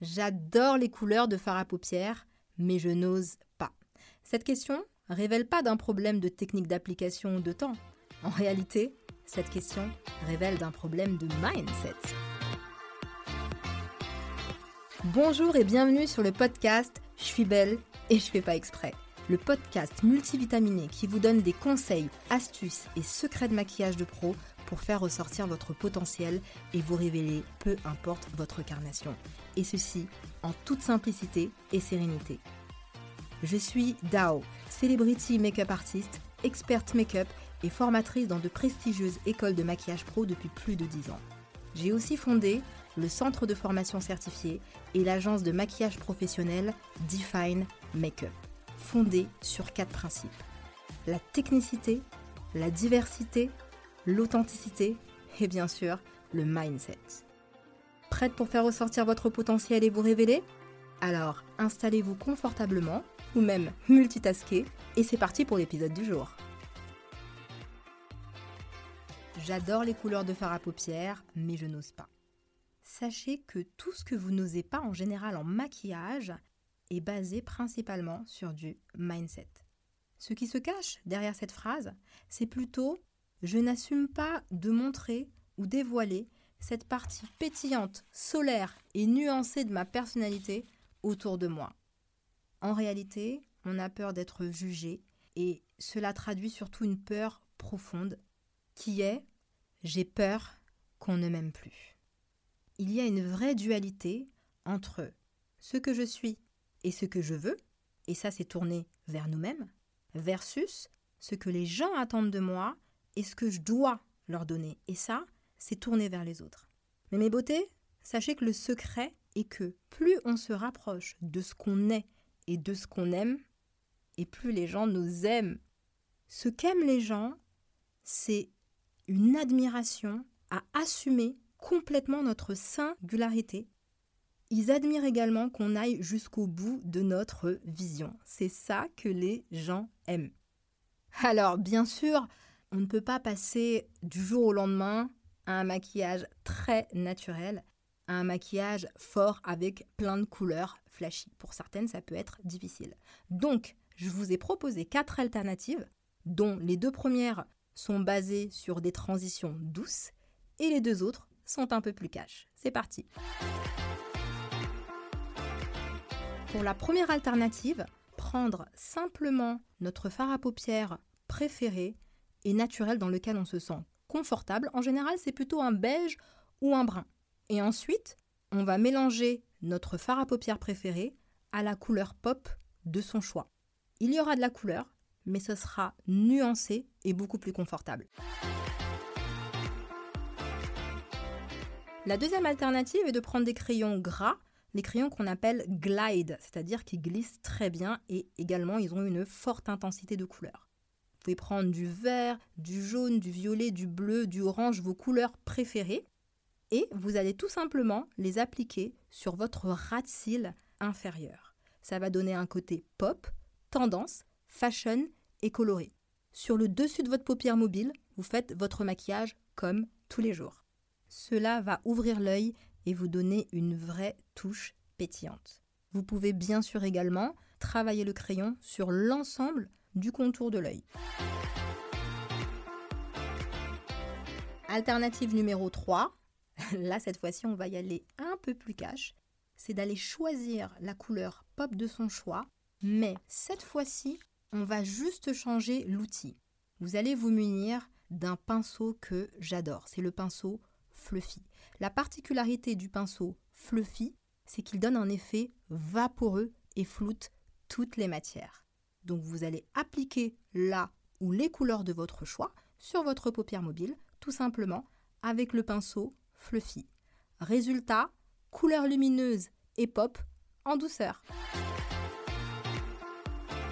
J'adore les couleurs de fard à paupières, mais je n'ose pas. Cette question révèle pas d'un problème de technique d'application ou de temps. En réalité, cette question révèle d'un problème de mindset. Bonjour et bienvenue sur le podcast Je suis belle et je fais pas exprès. Le podcast multivitaminé qui vous donne des conseils, astuces et secrets de maquillage de pro pour faire ressortir votre potentiel et vous révéler peu importe votre carnation. Et ceci en toute simplicité et sérénité. Je suis Dao, celebrity make-up artist, experte make-up et formatrice dans de prestigieuses écoles de maquillage pro depuis plus de 10 ans. J'ai aussi fondé le centre de formation certifié et l'agence de maquillage professionnel Define Makeup, fondée sur quatre principes. La technicité, la diversité, l'authenticité et bien sûr le mindset. Prête pour faire ressortir votre potentiel et vous révéler? Alors installez-vous confortablement ou même multitasker et c'est parti pour l'épisode du jour. J'adore les couleurs de fard à paupières, mais je n'ose pas. Sachez que tout ce que vous n'osez pas en général en maquillage est basé principalement sur du mindset. Ce qui se cache derrière cette phrase, c'est plutôt je n'assume pas de montrer ou dévoiler cette partie pétillante, solaire et nuancée de ma personnalité autour de moi. En réalité, on a peur d'être jugé et cela traduit surtout une peur profonde qui est j'ai peur qu'on ne m'aime plus. Il y a une vraie dualité entre ce que je suis et ce que je veux, et ça c'est tourné vers nous-mêmes, versus ce que les gens attendent de moi et ce que je dois leur donner. Et ça, c'est tourner vers les autres. Mais mes beautés, sachez que le secret est que plus on se rapproche de ce qu'on est et de ce qu'on aime, et plus les gens nous aiment. Ce qu'aiment les gens, c'est une admiration à assumer complètement notre singularité. Ils admirent également qu'on aille jusqu'au bout de notre vision. C'est ça que les gens aiment. Alors, bien sûr, on ne peut pas passer du jour au lendemain à un maquillage très naturel, à un maquillage fort avec plein de couleurs flashy. Pour certaines, ça peut être difficile. Donc, je vous ai proposé quatre alternatives, dont les deux premières sont basées sur des transitions douces et les deux autres sont un peu plus cash. C'est parti. Pour la première alternative, prendre simplement notre fard à paupières préféré et naturel dans lequel on se sent confortable. En général, c'est plutôt un beige ou un brun. Et ensuite, on va mélanger notre fard à paupières préféré à la couleur pop de son choix. Il y aura de la couleur, mais ce sera nuancé et beaucoup plus confortable. La deuxième alternative est de prendre des crayons gras, les crayons qu'on appelle glide, c'est-à-dire qui glissent très bien et également ils ont une forte intensité de couleur. Vous pouvez prendre du vert, du jaune, du violet, du bleu, du orange, vos couleurs préférées. Et vous allez tout simplement les appliquer sur votre ras de cils inférieur. Ça va donner un côté pop, tendance, fashion et coloré. Sur le dessus de votre paupière mobile, vous faites votre maquillage comme tous les jours. Cela va ouvrir l'œil et vous donner une vraie touche pétillante. Vous pouvez bien sûr également travailler le crayon sur l'ensemble du contour de l'œil. Alternative numéro 3, là cette fois-ci on va y aller un peu plus cash, c'est d'aller choisir la couleur pop de son choix, mais cette fois-ci on va juste changer l'outil. Vous allez vous munir d'un pinceau que j'adore, c'est le pinceau Fluffy. La particularité du pinceau Fluffy, c'est qu'il donne un effet vaporeux et floute toutes les matières. Donc vous allez appliquer là ou les couleurs de votre choix sur votre paupière mobile, tout simplement avec le pinceau Fluffy. Résultat, couleur lumineuse et pop en douceur.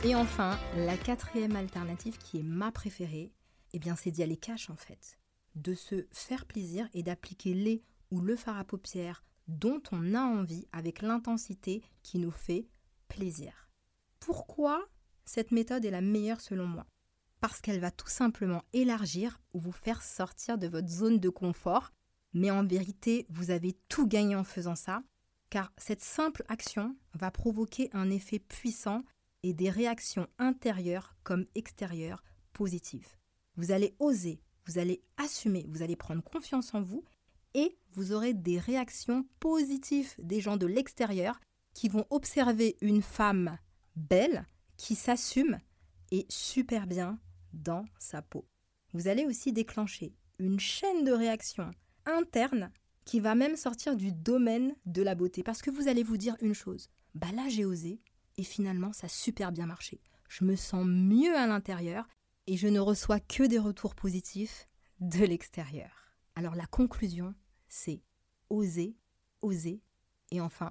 Et enfin, la quatrième alternative qui est ma préférée, eh bien c'est d'y aller cash en fait. De se faire plaisir et d'appliquer les ou le fard à paupières dont on a envie avec l'intensité qui nous fait plaisir. Pourquoi cette méthode est la meilleure selon moi parce qu'elle va tout simplement élargir ou vous faire sortir de votre zone de confort. Mais en vérité, vous avez tout gagné en faisant ça. car cette simple action va provoquer un effet puissant et des réactions intérieures comme extérieures positives. Vous allez oser, vous allez assumer, vous allez prendre confiance en vous et vous aurez des réactions positives des gens de l'extérieur qui vont observer une femme belle qui s'assume et super bien dans sa peau. Vous allez aussi déclencher une chaîne de réactions interne qui va même sortir du domaine de la beauté parce que vous allez vous dire une chose. Bah là j'ai osé et finalement ça a super bien marché. Je me sens mieux à l'intérieur et je ne reçois que des retours positifs de l'extérieur. Alors la conclusion, c'est oser, oser et enfin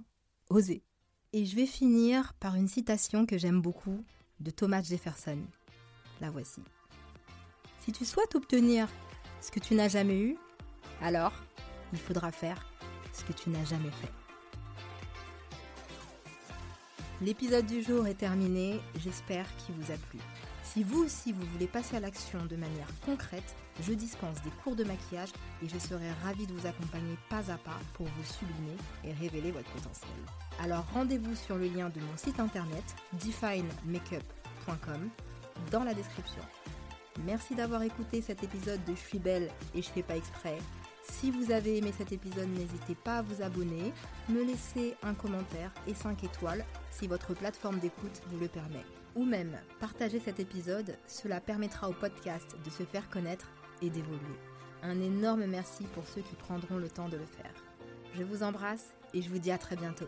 oser. Et je vais finir par une citation que j'aime beaucoup de Thomas Jefferson. La voici. Si tu souhaites obtenir ce que tu n'as jamais eu, alors il faudra faire ce que tu n'as jamais fait. L'épisode du jour est terminé, j'espère qu'il vous a plu. Si vous aussi vous voulez passer à l'action de manière concrète, je dispense des cours de maquillage et je serai ravie de vous accompagner pas à pas pour vous sublimer et révéler votre potentiel. Alors rendez-vous sur le lien de mon site internet definemakeup.com dans la description. Merci d'avoir écouté cet épisode de Je suis belle et je fais pas exprès. Si vous avez aimé cet épisode, n'hésitez pas à vous abonner, me laisser un commentaire et 5 étoiles si votre plateforme d'écoute vous le permet. Ou même partager cet épisode, cela permettra au podcast de se faire connaître et d'évoluer. Un énorme merci pour ceux qui prendront le temps de le faire. Je vous embrasse et je vous dis à très bientôt.